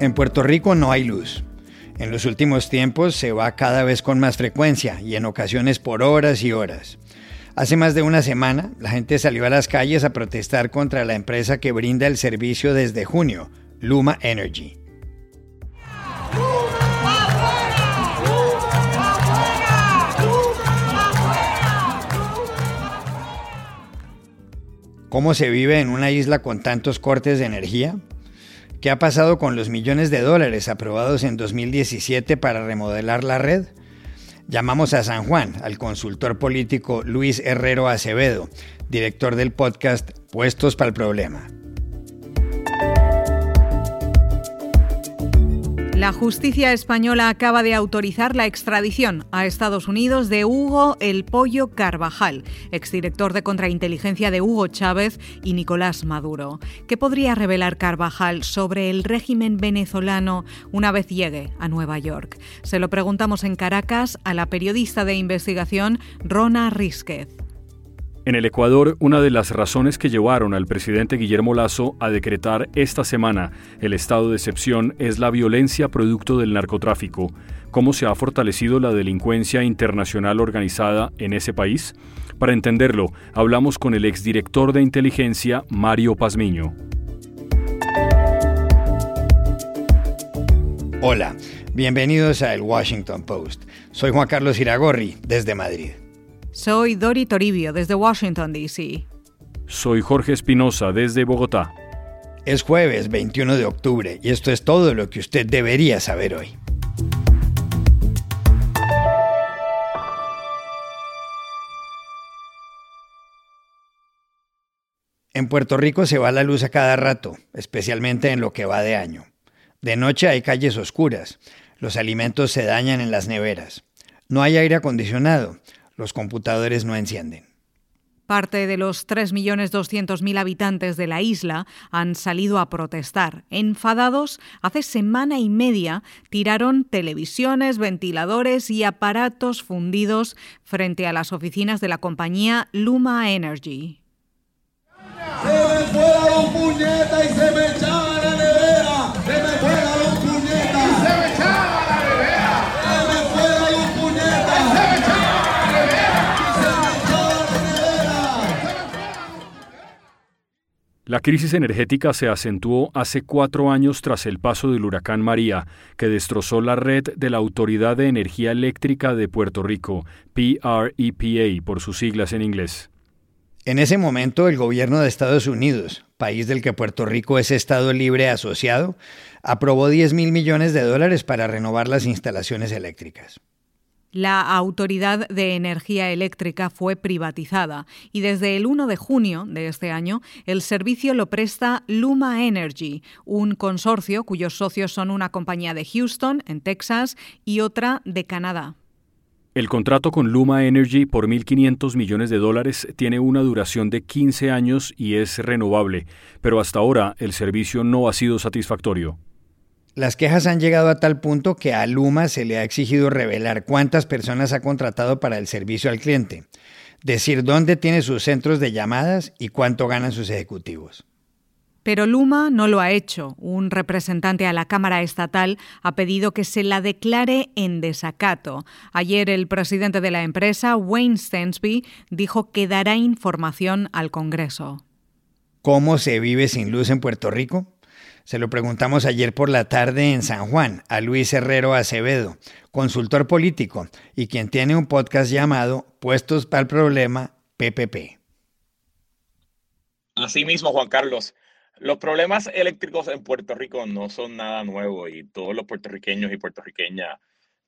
En Puerto Rico no hay luz. En los últimos tiempos se va cada vez con más frecuencia y en ocasiones por horas y horas. Hace más de una semana, la gente salió a las calles a protestar contra la empresa que brinda el servicio desde junio, Luma Energy. ¿Cómo se vive en una isla con tantos cortes de energía? ¿Qué ha pasado con los millones de dólares aprobados en 2017 para remodelar la red? Llamamos a San Juan al consultor político Luis Herrero Acevedo, director del podcast Puestos para el Problema. La justicia española acaba de autorizar la extradición a Estados Unidos de Hugo El Pollo Carvajal, exdirector de contrainteligencia de Hugo Chávez y Nicolás Maduro. ¿Qué podría revelar Carvajal sobre el régimen venezolano una vez llegue a Nueva York? Se lo preguntamos en Caracas a la periodista de investigación Rona Rísquez. En el Ecuador, una de las razones que llevaron al presidente Guillermo Lazo a decretar esta semana el estado de excepción es la violencia producto del narcotráfico. ¿Cómo se ha fortalecido la delincuencia internacional organizada en ese país? Para entenderlo, hablamos con el exdirector de inteligencia, Mario Pazmiño. Hola, bienvenidos a El Washington Post. Soy Juan Carlos Iragorri, desde Madrid. Soy Dori Toribio desde Washington, D.C. Soy Jorge Espinosa desde Bogotá. Es jueves 21 de octubre y esto es todo lo que usted debería saber hoy. En Puerto Rico se va la luz a cada rato, especialmente en lo que va de año. De noche hay calles oscuras, los alimentos se dañan en las neveras. No hay aire acondicionado, los computadores no encienden. Parte de los 3.200.000 habitantes de la isla han salido a protestar. Enfadados, hace semana y media tiraron televisiones, ventiladores y aparatos fundidos frente a las oficinas de la compañía Luma Energy. La crisis energética se acentuó hace cuatro años tras el paso del huracán María, que destrozó la red de la Autoridad de Energía Eléctrica de Puerto Rico, PREPA por sus siglas en inglés. En ese momento, el gobierno de Estados Unidos, país del que Puerto Rico es Estado libre asociado, aprobó 10 mil millones de dólares para renovar las instalaciones eléctricas. La Autoridad de Energía Eléctrica fue privatizada y desde el 1 de junio de este año el servicio lo presta Luma Energy, un consorcio cuyos socios son una compañía de Houston, en Texas, y otra de Canadá. El contrato con Luma Energy por 1.500 millones de dólares tiene una duración de 15 años y es renovable, pero hasta ahora el servicio no ha sido satisfactorio. Las quejas han llegado a tal punto que a Luma se le ha exigido revelar cuántas personas ha contratado para el servicio al cliente, decir dónde tiene sus centros de llamadas y cuánto ganan sus ejecutivos. Pero Luma no lo ha hecho. Un representante a la Cámara Estatal ha pedido que se la declare en desacato. Ayer el presidente de la empresa, Wayne Stensby, dijo que dará información al Congreso. ¿Cómo se vive sin luz en Puerto Rico? Se lo preguntamos ayer por la tarde en San Juan a Luis Herrero Acevedo, consultor político y quien tiene un podcast llamado Puestos para el Problema PPP. Asimismo, Juan Carlos, los problemas eléctricos en Puerto Rico no son nada nuevo y todos los puertorriqueños y puertorriqueñas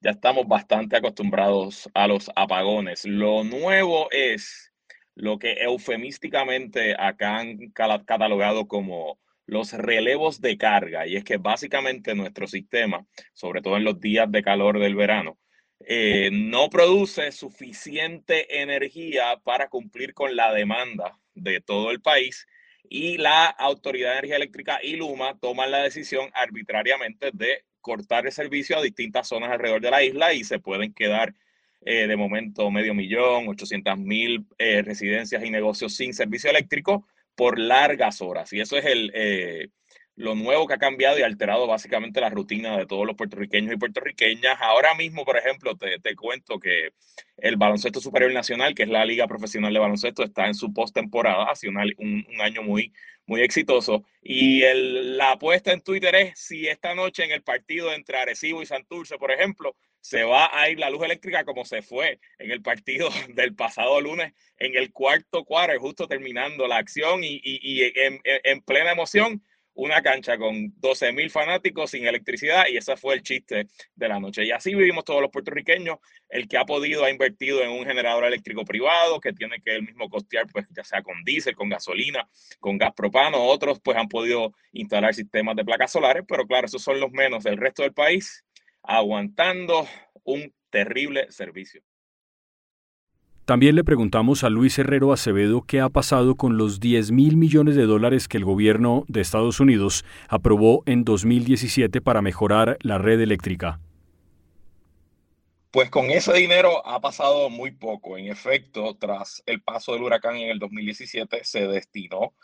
ya estamos bastante acostumbrados a los apagones. Lo nuevo es lo que eufemísticamente acá han catalogado como los relevos de carga, y es que básicamente nuestro sistema, sobre todo en los días de calor del verano, eh, no produce suficiente energía para cumplir con la demanda de todo el país y la Autoridad de Energía Eléctrica y Luma toman la decisión arbitrariamente de cortar el servicio a distintas zonas alrededor de la isla y se pueden quedar eh, de momento medio millón, 800 mil eh, residencias y negocios sin servicio eléctrico por largas horas. Y eso es el, eh, lo nuevo que ha cambiado y alterado básicamente la rutina de todos los puertorriqueños y puertorriqueñas. Ahora mismo, por ejemplo, te, te cuento que el Baloncesto Superior Nacional, que es la Liga Profesional de Baloncesto, está en su postemporada, ha sido un, un, año muy, muy exitoso. Y el, la apuesta en Twitter es si esta noche en el partido entre Arecibo y Santurce, por ejemplo, se va a ir la luz eléctrica como se fue en el partido del pasado lunes, en el cuarto cuadro, justo terminando la acción y, y, en, en plena emoción una cancha con 12 mil fanáticos sin electricidad y ese fue el chiste de la noche. Y así vivimos todos los puertorriqueños. El que ha podido ha invertido en un generador eléctrico privado que tiene que él mismo costear, pues ya sea con diésel, con gasolina, con gas propano. Otros pues han podido instalar sistemas de placas solares, pero claro, esos son los menos del resto del país aguantando un terrible servicio. También le preguntamos a Luis Herrero Acevedo qué ha pasado con los 10 mil millones de dólares que el gobierno de Estados Unidos aprobó en 2017 para mejorar la red eléctrica. Pues con ese dinero ha pasado muy poco. En efecto, tras el paso del huracán en el 2017, se destinó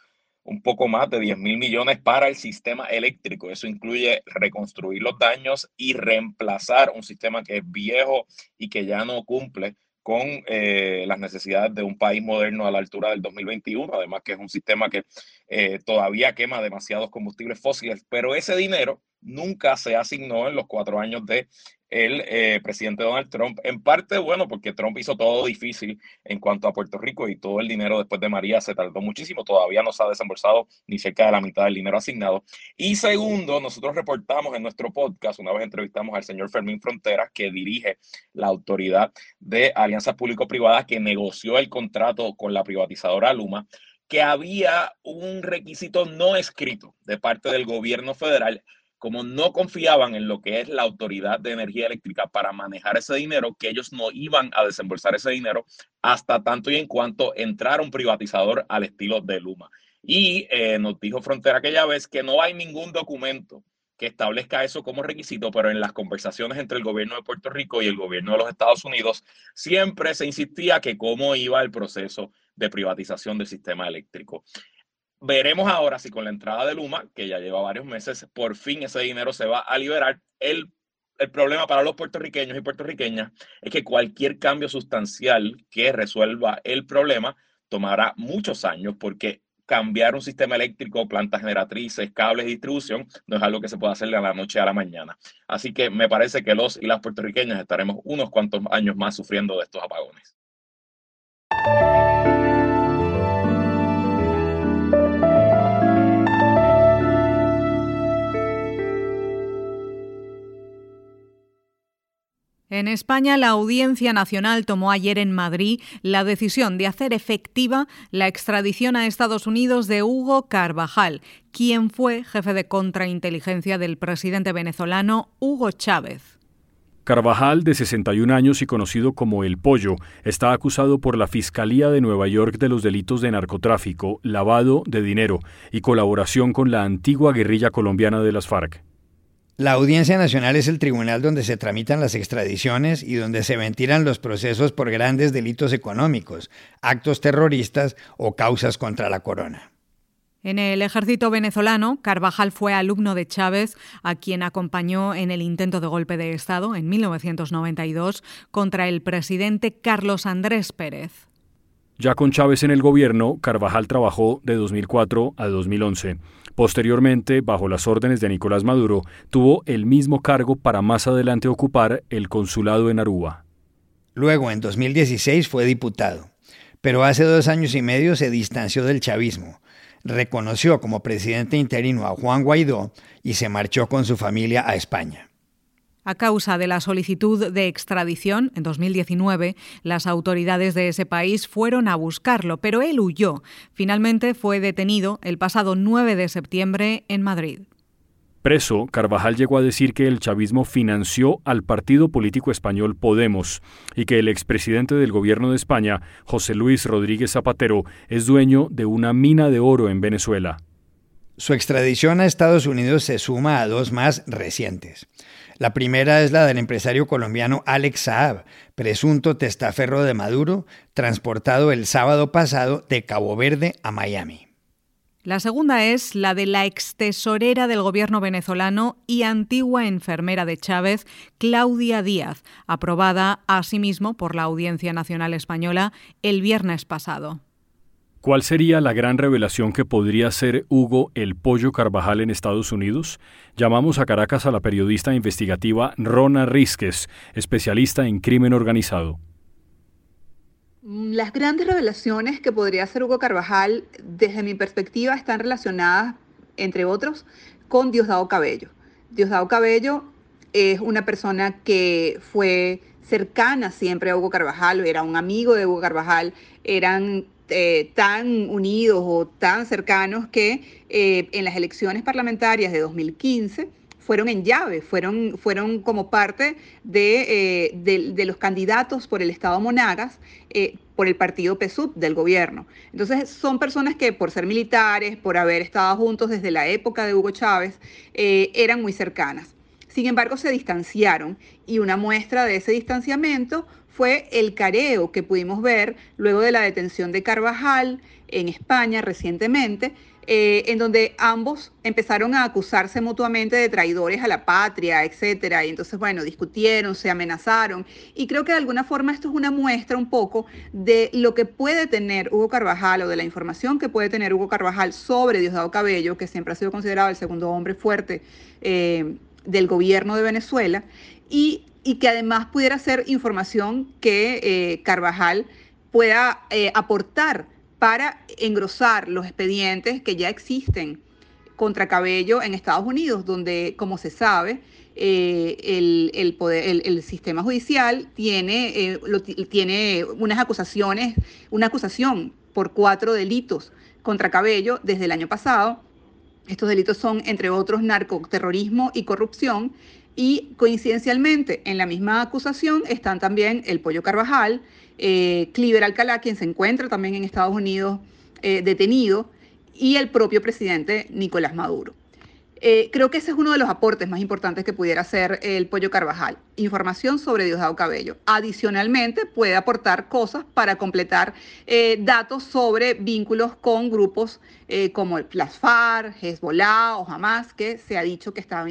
un poco más de 10 mil millones para el sistema eléctrico. Eso incluye reconstruir los daños y reemplazar un sistema que es viejo y que ya no cumple con eh, las necesidades de un país moderno a la altura del 2021, además que es un sistema que eh, todavía quema demasiados combustibles fósiles, pero ese dinero nunca se asignó en los cuatro años de el eh, presidente Donald Trump, en parte, bueno, porque Trump hizo todo difícil en cuanto a Puerto Rico y todo el dinero después de María se tardó muchísimo, todavía no se ha desembolsado ni cerca de la mitad del dinero asignado. Y segundo, nosotros reportamos en nuestro podcast, una vez entrevistamos al señor Fermín Fronteras, que dirige la autoridad de alianzas público-privadas que negoció el contrato con la privatizadora Luma, que había un requisito no escrito de parte del gobierno federal como no confiaban en lo que es la autoridad de energía eléctrica para manejar ese dinero, que ellos no iban a desembolsar ese dinero hasta tanto y en cuanto entrara un privatizador al estilo de Luma. Y eh, nos dijo Frontera aquella vez que no hay ningún documento que establezca eso como requisito, pero en las conversaciones entre el gobierno de Puerto Rico y el gobierno de los Estados Unidos siempre se insistía que cómo iba el proceso de privatización del sistema eléctrico. Veremos ahora si con la entrada de Luma, que ya lleva varios meses, por fin ese dinero se va a liberar. El, problema para los puertorriqueños y puertorriqueñas es que cualquier cambio sustancial que resuelva el problema tomará muchos años porque cambiar un sistema eléctrico, plantas generatrices, cables de distribución, no es algo que se pueda hacer de la noche a la mañana. Así que me parece que los y las puertorriqueñas estaremos unos cuantos años más sufriendo de estos apagones. En España, la Audiencia Nacional tomó ayer en Madrid la decisión de hacer efectiva la extradición a Estados Unidos de Hugo Carvajal, quien fue jefe de contrainteligencia del presidente venezolano Hugo Chávez. Carvajal, de 61 años y conocido como El Pollo, está acusado por la Fiscalía de Nueva York de los delitos de narcotráfico, lavado de dinero y colaboración con la antigua guerrilla colombiana de las FARC. La Audiencia Nacional es el tribunal donde se tramitan las extradiciones y donde se ventilan los procesos por grandes delitos económicos, actos terroristas o causas contra la corona. En el ejército venezolano, Carvajal fue alumno de Chávez, a quien acompañó en el intento de golpe de Estado en 1992 contra el presidente Carlos Andrés Pérez. Ya con Chávez en el gobierno, Carvajal trabajó de 2004 a 2011. Posteriormente, bajo las órdenes de Nicolás Maduro, tuvo el mismo cargo para más adelante ocupar el consulado en Aruba. Luego, en 2016, fue diputado, pero hace dos años y medio se distanció del chavismo, reconoció como presidente interino a Juan Guaidó y se marchó con su familia a España. A causa de la solicitud de extradición, en 2019, las autoridades de ese país fueron a buscarlo, pero él huyó. Finalmente fue detenido el pasado 9 de septiembre en Madrid. Preso, Carvajal llegó a decir que el chavismo financió al partido político español Podemos y que el expresidente del gobierno de España, José Luis Rodríguez Zapatero, es dueño de una mina de oro en Venezuela. Su extradición a Estados Unidos se suma a dos más recientes. La primera es la del empresario colombiano Alex Saab, presunto testaferro de Maduro, transportado el sábado pasado de Cabo Verde a Miami. La segunda es la de la ex tesorera del gobierno venezolano y antigua enfermera de Chávez, Claudia Díaz, aprobada asimismo por la Audiencia Nacional Española el viernes pasado. ¿Cuál sería la gran revelación que podría ser Hugo el Pollo Carvajal en Estados Unidos? Llamamos a Caracas a la periodista investigativa Rona Rizquez, especialista en crimen organizado. Las grandes revelaciones que podría hacer Hugo Carvajal, desde mi perspectiva, están relacionadas, entre otros, con Diosdado Cabello. Diosdado Cabello es una persona que fue cercana siempre a Hugo Carvajal, era un amigo de Hugo Carvajal, eran eh, tan unidos o tan cercanos que eh, en las elecciones parlamentarias de 2015 fueron en llave, fueron, fueron como parte eh, de, los candidatos por el Estado Monagas, por el partido PSUV del gobierno. Entonces son personas que por ser militares, por haber estado juntos desde la época de Hugo Chávez, eran muy cercanas. Sin embargo, se distanciaron y una muestra de ese distanciamiento fue el careo que pudimos ver luego de la detención de Carvajal en España recientemente, eh, en donde ambos empezaron a acusarse mutuamente de traidores a la patria, etcétera. Y entonces, bueno, discutieron, se amenazaron. Y creo que de alguna forma esto es una muestra un poco de lo que puede tener Hugo Carvajal o de la información que puede tener Hugo Carvajal sobre Diosdado Cabello, que siempre ha sido considerado el segundo hombre fuerte eh, del gobierno de Venezuela, y, que además pudiera ser información que eh, Carvajal pueda aportar para engrosar los expedientes que ya existen contra Cabello en Estados Unidos, donde, como se sabe, eh, el, poder, el, sistema judicial tiene, eh, tiene unas acusaciones, una acusación por cuatro delitos contra Cabello desde el año pasado. Estos delitos son, entre otros, narcoterrorismo y corrupción. Y coincidencialmente, en la misma acusación están también el Pollo Carvajal, eh, Cliver Alcalá, quien se encuentra también en Estados Unidos eh, detenido, y el propio presidente Nicolás Maduro. Eh, creo que ese es uno de los aportes más importantes que pudiera hacer el Pollo Carvajal, información sobre Diosdado Cabello. Adicionalmente, puede aportar cosas para completar eh, datos sobre vínculos con grupos eh, como el Plasfar, Hezbollah o Hamas, que se ha dicho que, está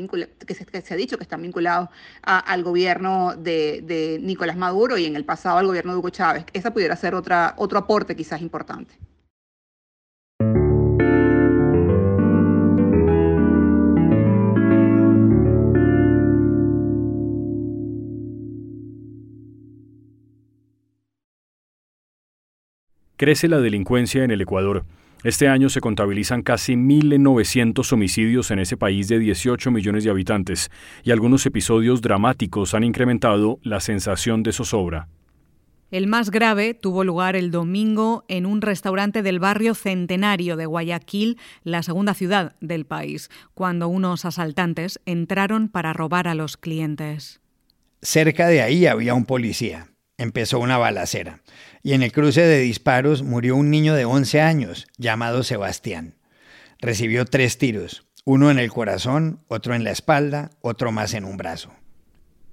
que, se, ha dicho que están vinculados al gobierno de, de, Nicolás Maduro y en el pasado al gobierno de Hugo Chávez. Esa pudiera ser otra, otro aporte quizás importante. Crece la delincuencia en el Ecuador. Este año se contabilizan casi 1.900 homicidios en ese país de 18 millones de habitantes, y algunos episodios dramáticos han incrementado la sensación de zozobra. El más grave tuvo lugar el domingo en un restaurante del barrio Centenario de Guayaquil, la segunda ciudad del país, cuando unos asaltantes entraron para robar a los clientes. Cerca de ahí había un policía empezó una balacera y en el cruce de disparos murió un niño de 11 años llamado Sebastián. Recibió tres tiros, uno en el corazón, otro en la espalda, otro más en un brazo.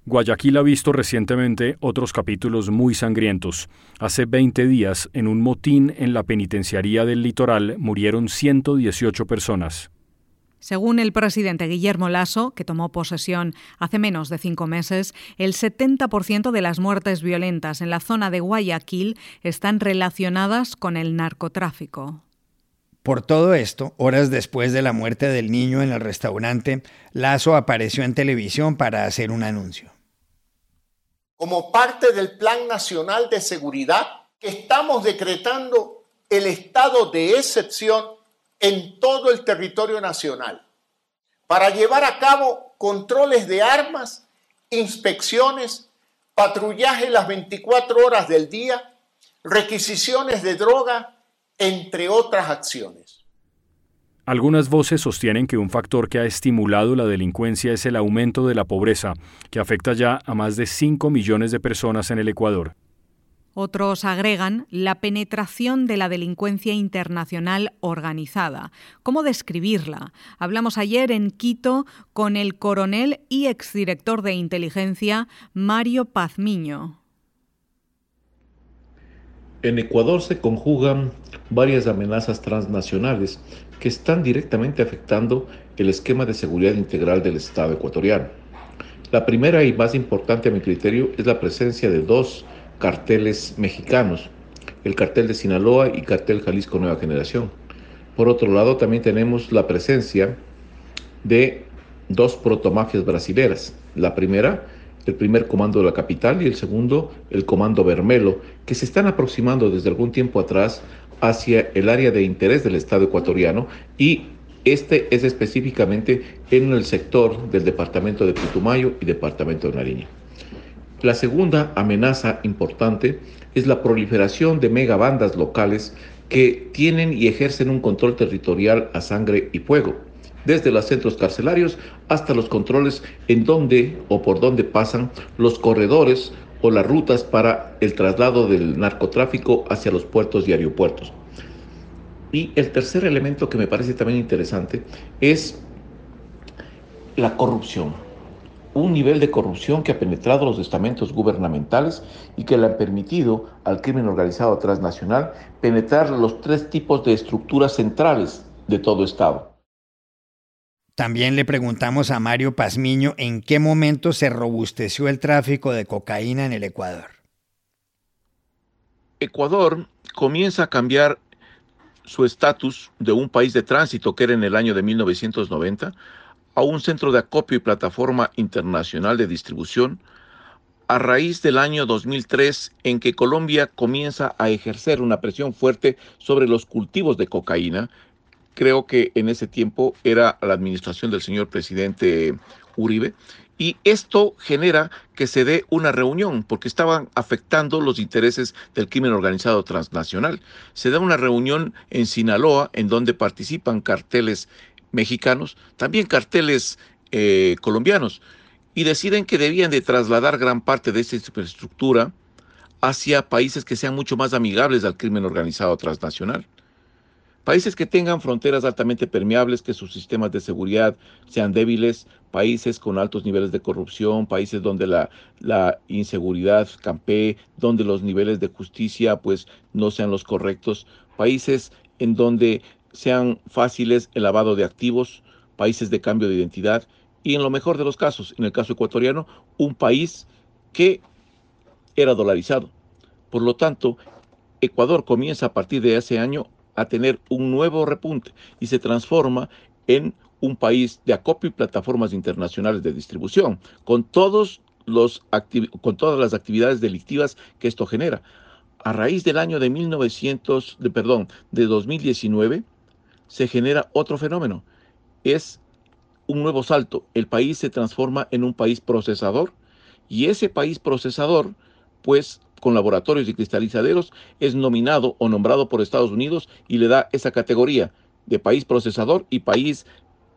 Guayaquil ha visto recientemente otros capítulos muy sangrientos. Hace 20 días, en un motín en la penitenciaría del litoral, murieron 118 personas. Según el presidente Guillermo Lasso, que tomó posesión hace menos de cinco meses, el 70% de las muertes violentas en la zona de Guayaquil están relacionadas con el narcotráfico. Por todo esto, horas después de la muerte del niño en el restaurante, Lasso apareció en televisión para hacer un anuncio. Como parte del Plan Nacional de Seguridad, que estamos decretando el estado de excepción en todo el territorio nacional para llevar a cabo controles de armas, inspecciones, patrullaje las 24 horas del día, requisiciones de droga, entre otras acciones. Algunas voces sostienen que un factor que ha estimulado la delincuencia es el aumento de la pobreza, que afecta ya a más de 5 millones de personas en el Ecuador. Otros agregan la penetración de la delincuencia internacional organizada. ¿Cómo describirla? Hablamos ayer en Quito con el coronel y exdirector de inteligencia Mario Pazmiño. En Ecuador se conjugan varias amenazas transnacionales que están directamente afectando el esquema de seguridad integral del Estado ecuatoriano. La primera y más importante a mi criterio es la presencia de dos carteles mexicanos, el cartel de Sinaloa y cartel Jalisco Nueva Generación. Por otro lado, también tenemos la presencia de dos protomafias brasileras. La primera, el primer comando de la capital y el segundo, el comando Bermelo, que se están aproximando desde algún tiempo atrás hacia el área de interés del Estado ecuatoriano y este es específicamente en el sector del departamento de Putumayo y departamento de Nariño. La segunda amenaza importante es la proliferación de megabandas locales que tienen y ejercen un control territorial a sangre y fuego, desde los centros carcelarios hasta los controles en donde o por donde pasan los corredores o las rutas para el traslado del narcotráfico hacia los puertos y aeropuertos. Y el tercer elemento que me parece también interesante es la corrupción. Un nivel de corrupción que ha penetrado los estamentos gubernamentales y que le han permitido al crimen organizado transnacional penetrar los tres tipos de estructuras centrales de todo Estado. También le preguntamos a Mario Pazmiño en qué momento se robusteció el tráfico de cocaína en el Ecuador. Ecuador comienza a cambiar su estatus de un país de tránsito que era en el año de 1990 a un centro de acopio y plataforma internacional de distribución a raíz del año 2003 en que Colombia comienza a ejercer una presión fuerte sobre los cultivos de cocaína. Creo que en ese tiempo era la administración del señor presidente Uribe y esto genera que se dé una reunión, porque estaban afectando los intereses del crimen organizado transnacional. Se da una reunión en Sinaloa, en donde participan carteles mexicanos, también carteles eh, colombianos, y deciden que debían de trasladar gran parte de esa infraestructura hacia países que sean mucho más amigables al crimen organizado transnacional. Países que tengan fronteras altamente permeables, que sus sistemas de seguridad sean débiles, países con altos niveles de corrupción, países donde la, la inseguridad campee, donde los niveles de justicia pues no sean los correctos, países en donde sean fáciles el lavado de activos, países de cambio de identidad y en lo mejor de los casos, en el caso ecuatoriano, un país que era dolarizado. Por lo tanto, Ecuador comienza a partir de ese año a tener un nuevo repunte y se transforma en un país de acopio y plataformas internacionales de distribución, con, todos los con todas las actividades delictivas que esto genera. A raíz del año de 1900, de, perdón, de 2019, se genera otro fenómeno. Es un nuevo salto. El país se transforma en un país procesador y ese país procesador, pues con laboratorios y cristalizaderos, es nominado o nombrado por Estados Unidos y le da esa categoría de país procesador y país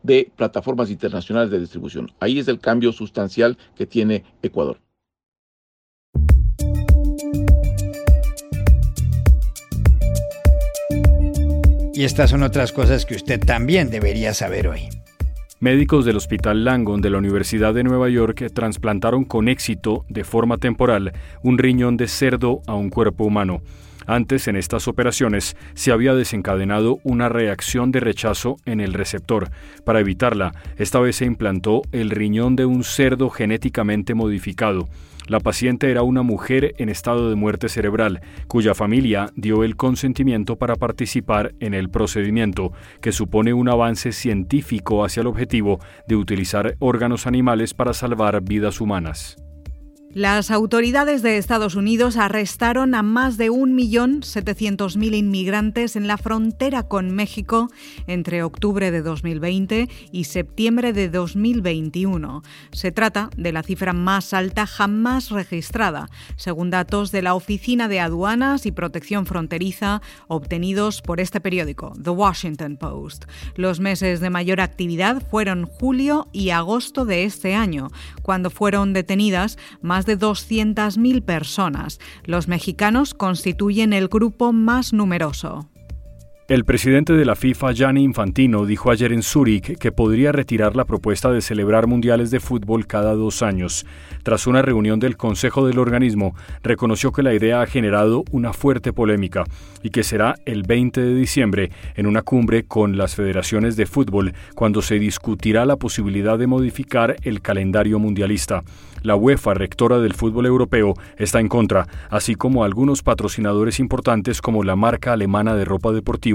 de plataformas internacionales de distribución. Ahí es el cambio sustancial que tiene Ecuador. Y estas son otras cosas que usted también debería saber hoy. Médicos del Hospital Langon de la Universidad de Nueva York trasplantaron con éxito, de forma temporal, un riñón de cerdo a un cuerpo humano. Antes, en estas operaciones, se había desencadenado una reacción de rechazo en el receptor. Para evitarla, esta vez se implantó el riñón de un cerdo genéticamente modificado. La paciente era una mujer en estado de muerte cerebral, cuya familia dio el consentimiento para participar en el procedimiento, que supone un avance científico hacia el objetivo de utilizar órganos animales para salvar vidas humanas. Las autoridades de Estados Unidos arrestaron a más de 1.700.000 inmigrantes en la frontera con México entre octubre de 2020 y septiembre de 2021. Se trata de la cifra más alta jamás registrada, según datos de la Oficina de Aduanas y Protección Fronteriza obtenidos por este periódico, The Washington Post. Los meses de mayor actividad fueron julio y agosto de este año, cuando fueron detenidas más de 200.000 personas. Los mexicanos constituyen el grupo más numeroso. El presidente de la FIFA, Gianni Infantino, dijo ayer en Zúrich que podría retirar la propuesta de celebrar mundiales de fútbol cada dos años. Tras una reunión del Consejo del organismo, reconoció que la idea ha generado una fuerte polémica y que será el 20 de diciembre en una cumbre con las federaciones de fútbol cuando se discutirá la posibilidad de modificar el calendario mundialista. La UEFA, rectora del fútbol europeo, está en contra, así como algunos patrocinadores importantes como la marca alemana de ropa